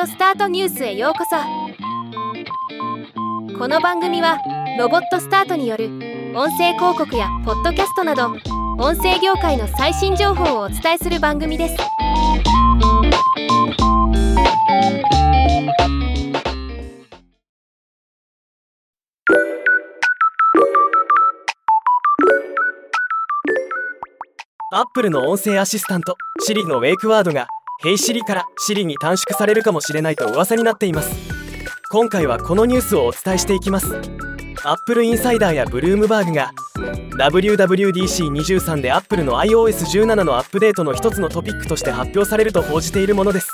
オスタートニュースへようこそ。この番組はロボットスタートによる音声広告やポッドキャストなど音声業界の最新情報をお伝えする番組です。アップルの音声アシスタント Siri のウェイクワードが Hey Siri から Siri に短縮されるかもしれないと噂になっています。今回はこのニュースをお伝えしていきます。 AppleInsider やブルームバーグが WWDC23 でアップルの iOS17 のアップデートの一つのトピックとして発表されると報じているものです。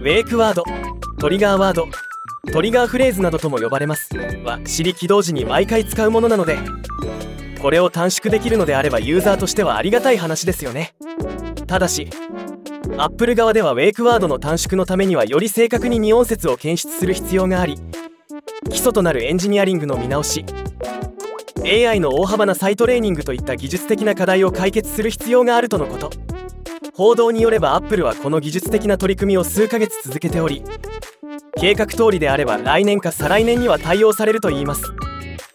ウェイクワードトリガーワードトリガーフレーズなどとも呼ばれます。は Siri 起動時に毎回使うものなのでこれを短縮できるのであればユーザーとしてはありがたい話ですよね。ただし Apple 側ではウェイクワードの短縮のためにはより正確に2音節を検出する必要があり基礎となるエンジニアリングの見直し。AI の大幅な再トレーニングといった技術的な課題を解決する必要があるとのこと。報道によれば Apple はこの技術的な取り組みを数ヶ月続けており計画通りであれば来年か再来年には対応されるといいます。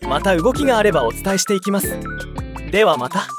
また動きがあればお伝えしていきます。ではまた。